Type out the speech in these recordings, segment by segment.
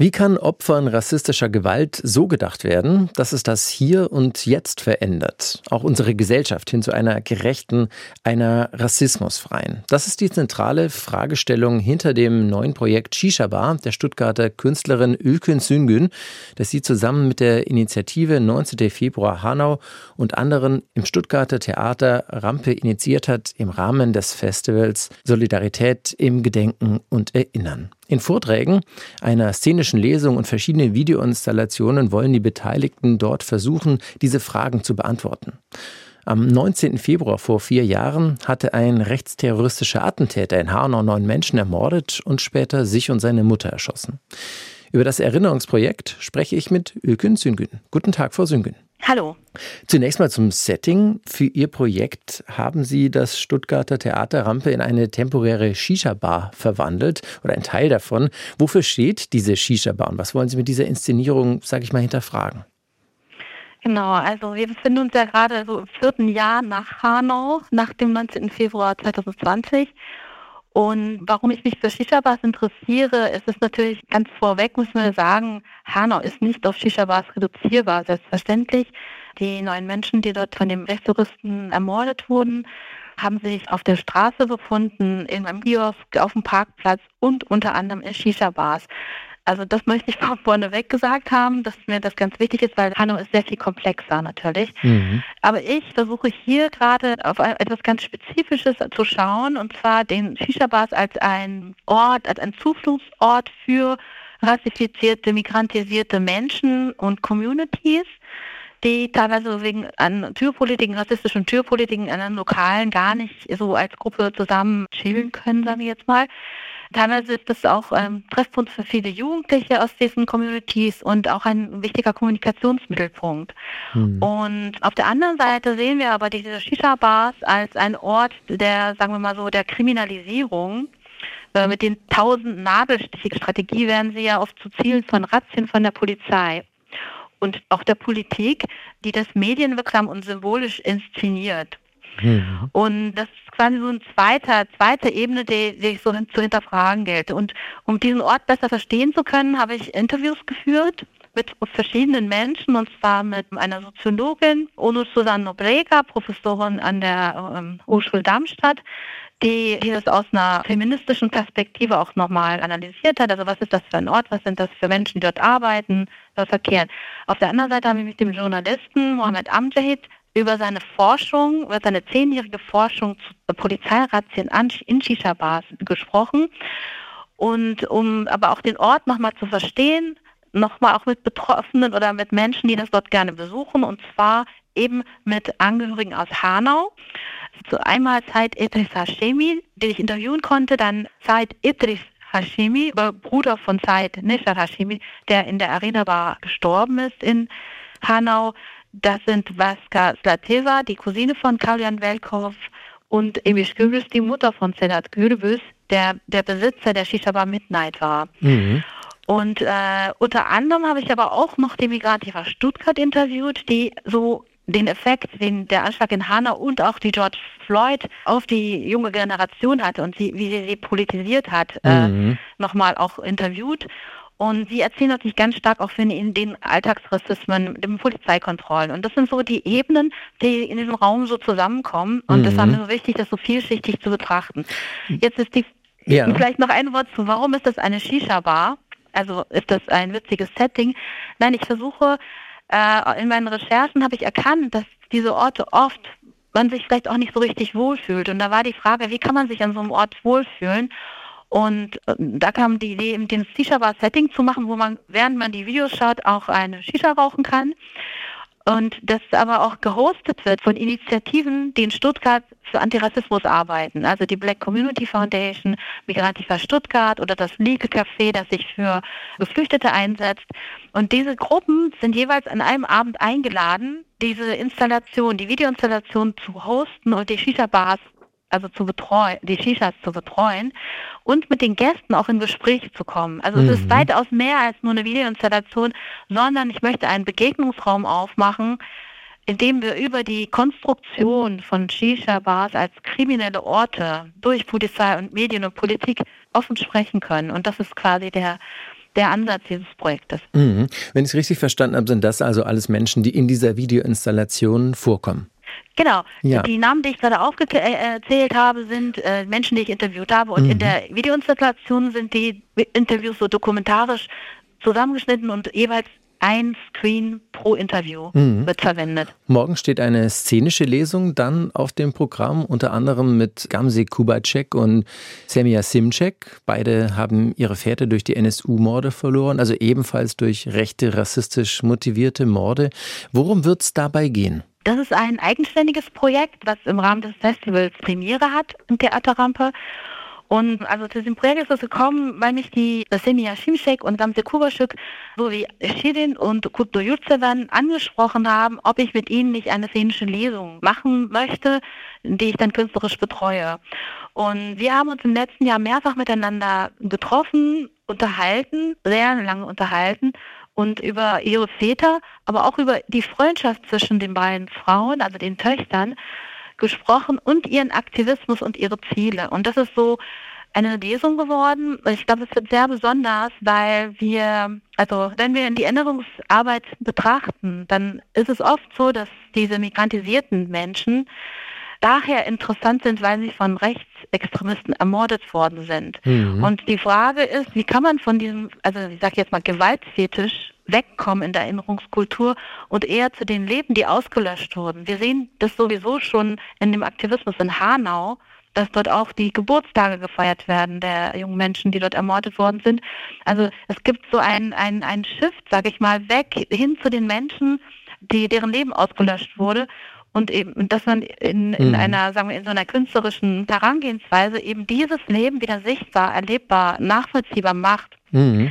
Wie kann Opfern rassistischer Gewalt so gedacht werden, dass es das hier und jetzt verändert? Auch unsere Gesellschaft hin zu einer gerechten, einer rassismusfreien. Das ist die zentrale Fragestellung hinter dem neuen Projekt Shisha Bar der Stuttgarter Künstlerin Ülkün Süngün, das sie zusammen mit der Initiative 19. Februar Hanau und anderen im Stuttgarter Theater Rampe initiiert hat im Rahmen des Festivals Solidarität im Gedenken und Erinnern. In Vorträgen, einer szenischen Lesung und verschiedenen Videoinstallationen wollen die Beteiligten dort versuchen, diese Fragen zu beantworten. Am 19. Februar vor vier Jahren hatte ein rechtsterroristischer Attentäter in Hanau neun Menschen ermordet und später sich und seine Mutter erschossen. Über das Erinnerungsprojekt spreche ich mit Ülkün Süngün. Guten Tag, Frau Süngün. Hallo. Zunächst mal zum Setting. Für Ihr Projekt haben Sie das Stuttgarter Theater Rampe in eine temporäre Shisha-Bar verwandelt oder ein Teil davon. Wofür steht diese Shisha-Bar und was wollen Sie mit dieser Inszenierung, sage ich mal, hinterfragen? Genau, also wir befinden uns ja gerade so im vierten Jahr nach Hanau, nach dem 19. Februar 2020. Und warum ich mich für Shisha-Bars interessiere, ist es natürlich ganz vorweg, muss man sagen, Hanau ist nicht auf Shisha-Bars reduzierbar, selbstverständlich. Die neun Menschen, die dort von dem Rechtstouristen ermordet wurden, haben sich auf der Straße befunden, in einem Kiosk, auf dem Parkplatz und unter anderem in Shisha-Bars. Also das möchte ich vorneweg gesagt haben, dass mir das ganz wichtig ist, weil Hanau ist sehr viel komplexer natürlich. Mhm. Aber ich versuche hier gerade auf etwas ganz Spezifisches zu schauen, und zwar den Shisha-Bars als ein Ort, als ein Zufluchtsort für rassifizierte, migrantisierte Menschen und Communities die teilweise wegen an Türpolitiken, rassistischen Türpolitiken in einem Lokalen gar nicht so als Gruppe zusammen chillen können, sagen wir jetzt mal. Teilweise ist das auch ähm, Treffpunkt für viele Jugendliche aus diesen Communities und auch ein wichtiger Kommunikationsmittelpunkt. Mhm. Und auf der anderen Seite sehen wir aber diese Shisha-Bars als ein Ort der, sagen wir mal so, der Kriminalisierung. Äh, mit den tausend Nadelstichstrategie werden sie ja oft zu Zielen von Razzien von der Polizei und auch der Politik, die das medienwirksam und symbolisch inszeniert. Mhm. Und das ist quasi so eine zweite, zweite Ebene, die, die ich so zu hinterfragen gelte. Und um diesen Ort besser verstehen zu können, habe ich Interviews geführt mit verschiedenen Menschen, und zwar mit einer Soziologin, Ono Susanne Nobrega, Professorin an der ähm, Hochschule Darmstadt, die, die das aus einer feministischen Perspektive auch nochmal analysiert hat. Also was ist das für ein Ort, was sind das für Menschen, die dort arbeiten, dort verkehren. Auf der anderen Seite habe ich mit dem Journalisten Mohamed Amjahid über seine Forschung, über seine zehnjährige Forschung zu Polizeirazzien in Shisha-Bars gesprochen. Und um aber auch den Ort nochmal zu verstehen, nochmal auch mit Betroffenen oder mit Menschen, die das dort gerne besuchen, und zwar eben mit Angehörigen aus Hanau. Also einmal Said Idris Hashemi, den ich interviewen konnte, dann Said Idris Hashemi, Bruder von Said Nishar Hashemi, der in der Arena Bar gestorben ist in Hanau. Das sind Vaska Slateva, die Cousine von Kalyan Velkov und Emish Gürbüz, die Mutter von Senat Gürbüz, der der Besitzer der Shisha Bar Midnight war. Mhm. Und äh, unter anderem habe ich aber auch noch die Migrantifa Stuttgart interviewt, die so den Effekt, den der Anschlag in Hanau und auch die George Floyd auf die junge Generation hatte und sie, wie sie sie politisiert hat, äh, mhm. äh, nochmal auch interviewt. Und sie erzählen natürlich ganz stark auch von den Alltagsrassismen, den Polizeikontrollen. Und das sind so die Ebenen, die in diesem Raum so zusammenkommen. Und mhm. das war mir so wichtig, das so vielschichtig zu betrachten. Jetzt ist die, ja. vielleicht noch ein Wort zu, warum ist das eine Shisha-Bar? Also ist das ein witziges Setting? Nein, ich versuche, äh, in meinen Recherchen habe ich erkannt, dass diese Orte oft man sich vielleicht auch nicht so richtig wohlfühlt. Und da war die Frage, wie kann man sich an so einem Ort wohlfühlen? Und äh, da kam die Idee, den Shisha-Bar-Setting zu machen, wo man, während man die Videos schaut, auch eine Shisha rauchen kann. Und das aber auch gehostet wird von Initiativen, die in Stuttgart für Antirassismus arbeiten. Also die Black Community Foundation, Migrantifa Stuttgart oder das Lieke Café, das sich für Geflüchtete einsetzt. Und diese Gruppen sind jeweils an einem Abend eingeladen, diese Installation, die Videoinstallation zu hosten und die Shisha-Bars also zu betreuen, die Shishas zu betreuen und mit den Gästen auch in Gespräche zu kommen. Also mhm. es ist mhm. weitaus mehr als nur eine Videoinstallation, sondern ich möchte einen Begegnungsraum aufmachen, indem wir über die Konstruktion von Shisha-Bars als kriminelle Orte durch Polizei und Medien und Politik offen sprechen können. Und das ist quasi der, der Ansatz dieses Projektes. Mhm. Wenn ich es richtig verstanden habe, sind das also alles Menschen, die in dieser Videoinstallation vorkommen. Genau. Ja. Die Namen, die ich gerade aufgezählt habe, sind äh, Menschen, die ich interviewt habe. Und mhm. in der Videoinstallation sind die Interviews so dokumentarisch zusammengeschnitten und jeweils ein Screen pro Interview mhm. wird verwendet. Morgen steht eine szenische Lesung dann auf dem Programm, unter anderem mit Gamze Kubacek und Semia Simcek. Beide haben ihre Väter durch die NSU-Morde verloren, also ebenfalls durch rechte, rassistisch motivierte Morde. Worum wird es dabei gehen? Das ist ein eigenständiges Projekt, was im Rahmen des Festivals Premiere hat im Theaterrampe. Und also zu diesem Projekt ist es gekommen, weil mich die Semia Shimshek und Gamze Kubaschuk sowie Shirin und Kutdo Yurtsevan angesprochen haben, ob ich mit ihnen nicht eine szenische Lesung machen möchte, die ich dann künstlerisch betreue. Und wir haben uns im letzten Jahr mehrfach miteinander getroffen, unterhalten, sehr lange unterhalten und über ihre Väter, aber auch über die Freundschaft zwischen den beiden Frauen, also den Töchtern gesprochen und ihren Aktivismus und ihre Ziele. Und das ist so eine Lesung geworden. Ich glaube, es wird sehr besonders, weil wir, also wenn wir die Erinnerungsarbeit betrachten, dann ist es oft so, dass diese migrantisierten Menschen daher interessant sind, weil sie von Rechtsextremisten ermordet worden sind. Mhm. Und die Frage ist, wie kann man von diesem, also ich sage jetzt mal Gewaltfetisch wegkommen in der Erinnerungskultur und eher zu den Leben, die ausgelöscht wurden. Wir sehen das sowieso schon in dem Aktivismus in Hanau, dass dort auch die Geburtstage gefeiert werden der jungen Menschen, die dort ermordet worden sind. Also es gibt so ein, ein, ein Shift, sage ich mal, weg hin zu den Menschen, die, deren Leben ausgelöscht wurde und eben, dass man in, in mhm. einer, sagen wir, in so einer künstlerischen Herangehensweise eben dieses Leben wieder sichtbar, erlebbar, nachvollziehbar macht. Mhm.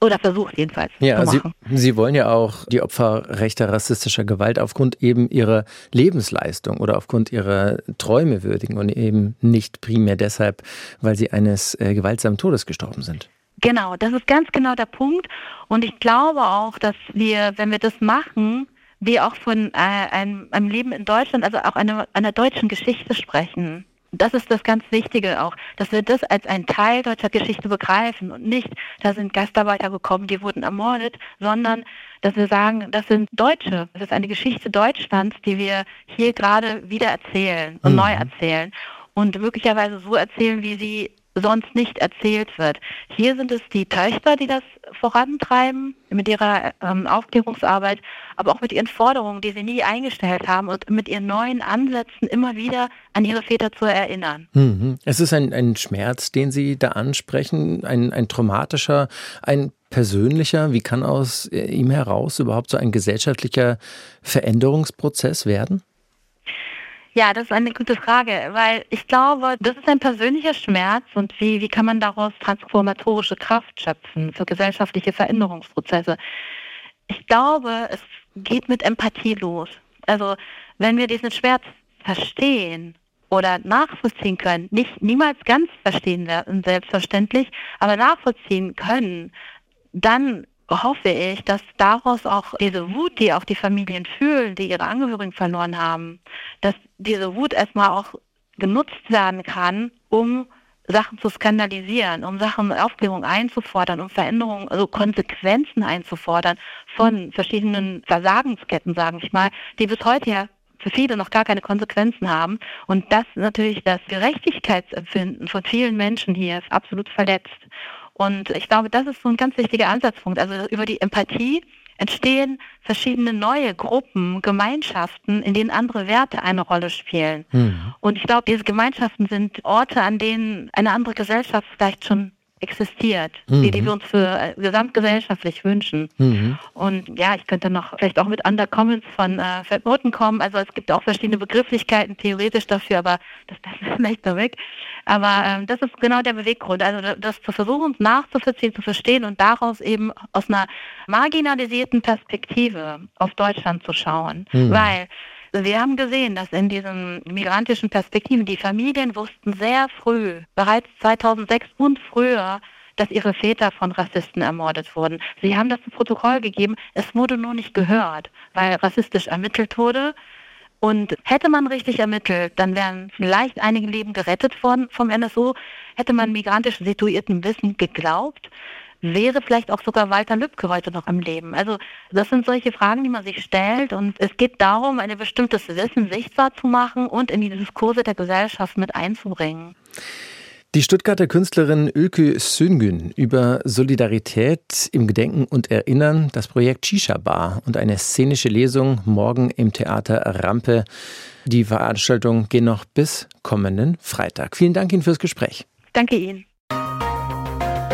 Oder versucht jedenfalls. Ja, Sie, Sie wollen ja auch die Opfer rechter rassistischer Gewalt aufgrund eben ihrer Lebensleistung oder aufgrund ihrer Träume würdigen und eben nicht primär deshalb, weil sie eines äh, gewaltsamen Todes gestorben sind. Genau, das ist ganz genau der Punkt. Und ich glaube auch, dass wir, wenn wir das machen, wir auch von äh, einem, einem Leben in Deutschland, also auch einer, einer deutschen Geschichte sprechen. Das ist das ganz Wichtige auch, dass wir das als einen Teil deutscher Geschichte begreifen und nicht, da sind Gastarbeiter gekommen, die wurden ermordet, sondern dass wir sagen, das sind Deutsche, das ist eine Geschichte Deutschlands, die wir hier gerade wieder erzählen und mhm. neu erzählen und möglicherweise so erzählen, wie sie sonst nicht erzählt wird. Hier sind es die Töchter, die das vorantreiben mit ihrer ähm, Aufklärungsarbeit, aber auch mit ihren Forderungen, die sie nie eingestellt haben und mit ihren neuen Ansätzen immer wieder an ihre Väter zu erinnern. Mhm. Es ist ein, ein Schmerz, den Sie da ansprechen, ein, ein traumatischer, ein persönlicher. Wie kann aus äh, ihm heraus überhaupt so ein gesellschaftlicher Veränderungsprozess werden? Ja, das ist eine gute Frage, weil ich glaube, das ist ein persönlicher Schmerz und wie, wie kann man daraus transformatorische Kraft schöpfen für gesellschaftliche Veränderungsprozesse? Ich glaube, es geht mit Empathie los. Also wenn wir diesen Schmerz verstehen oder nachvollziehen können, nicht niemals ganz verstehen werden, selbstverständlich, aber nachvollziehen können, dann hoffe ich, dass daraus auch diese Wut, die auch die Familien fühlen, die ihre Angehörigen verloren haben, dass diese Wut erstmal auch genutzt werden kann, um Sachen zu skandalisieren, um Sachen Aufklärung einzufordern, um Veränderungen, also Konsequenzen einzufordern von verschiedenen Versagensketten, sage ich mal, die bis heute ja für viele noch gar keine Konsequenzen haben. Und das natürlich das Gerechtigkeitsempfinden von vielen Menschen hier ist absolut verletzt. Und ich glaube, das ist so ein ganz wichtiger Ansatzpunkt. Also über die Empathie entstehen verschiedene neue Gruppen, Gemeinschaften, in denen andere Werte eine Rolle spielen. Mhm. Und ich glaube, diese Gemeinschaften sind Orte, an denen eine andere Gesellschaft vielleicht schon existiert, mhm. die, die wir uns für äh, gesamtgesellschaftlich wünschen. Mhm. Und ja, ich könnte noch vielleicht auch mit Undercommons von äh, Verboten kommen. Also es gibt auch verschiedene Begrifflichkeiten theoretisch dafür, aber das ist vielleicht da weg. Aber ähm, das ist genau der Beweggrund. Also das zu versuchen, nachzuvollziehen, zu verstehen und daraus eben aus einer marginalisierten Perspektive auf Deutschland zu schauen. Mhm. Weil wir haben gesehen, dass in diesen migrantischen Perspektiven die Familien wussten sehr früh, bereits 2006 und früher, dass ihre Väter von Rassisten ermordet wurden. Sie haben das zu Protokoll gegeben, es wurde nur nicht gehört, weil rassistisch ermittelt wurde. Und hätte man richtig ermittelt, dann wären vielleicht einige Leben gerettet worden vom NSU. Hätte man migrantisch situierten Wissen geglaubt, wäre vielleicht auch sogar Walter Lübcke heute noch am Leben. Also das sind solche Fragen, die man sich stellt und es geht darum, ein bestimmtes Wissen sichtbar zu machen und in die Diskurse der Gesellschaft mit einzubringen. Die Stuttgarter Künstlerin Ökü Süngün über Solidarität im Gedenken und Erinnern, das Projekt Shisha Bar und eine szenische Lesung morgen im Theater Rampe. Die Veranstaltungen gehen noch bis kommenden Freitag. Vielen Dank Ihnen fürs Gespräch. Danke Ihnen.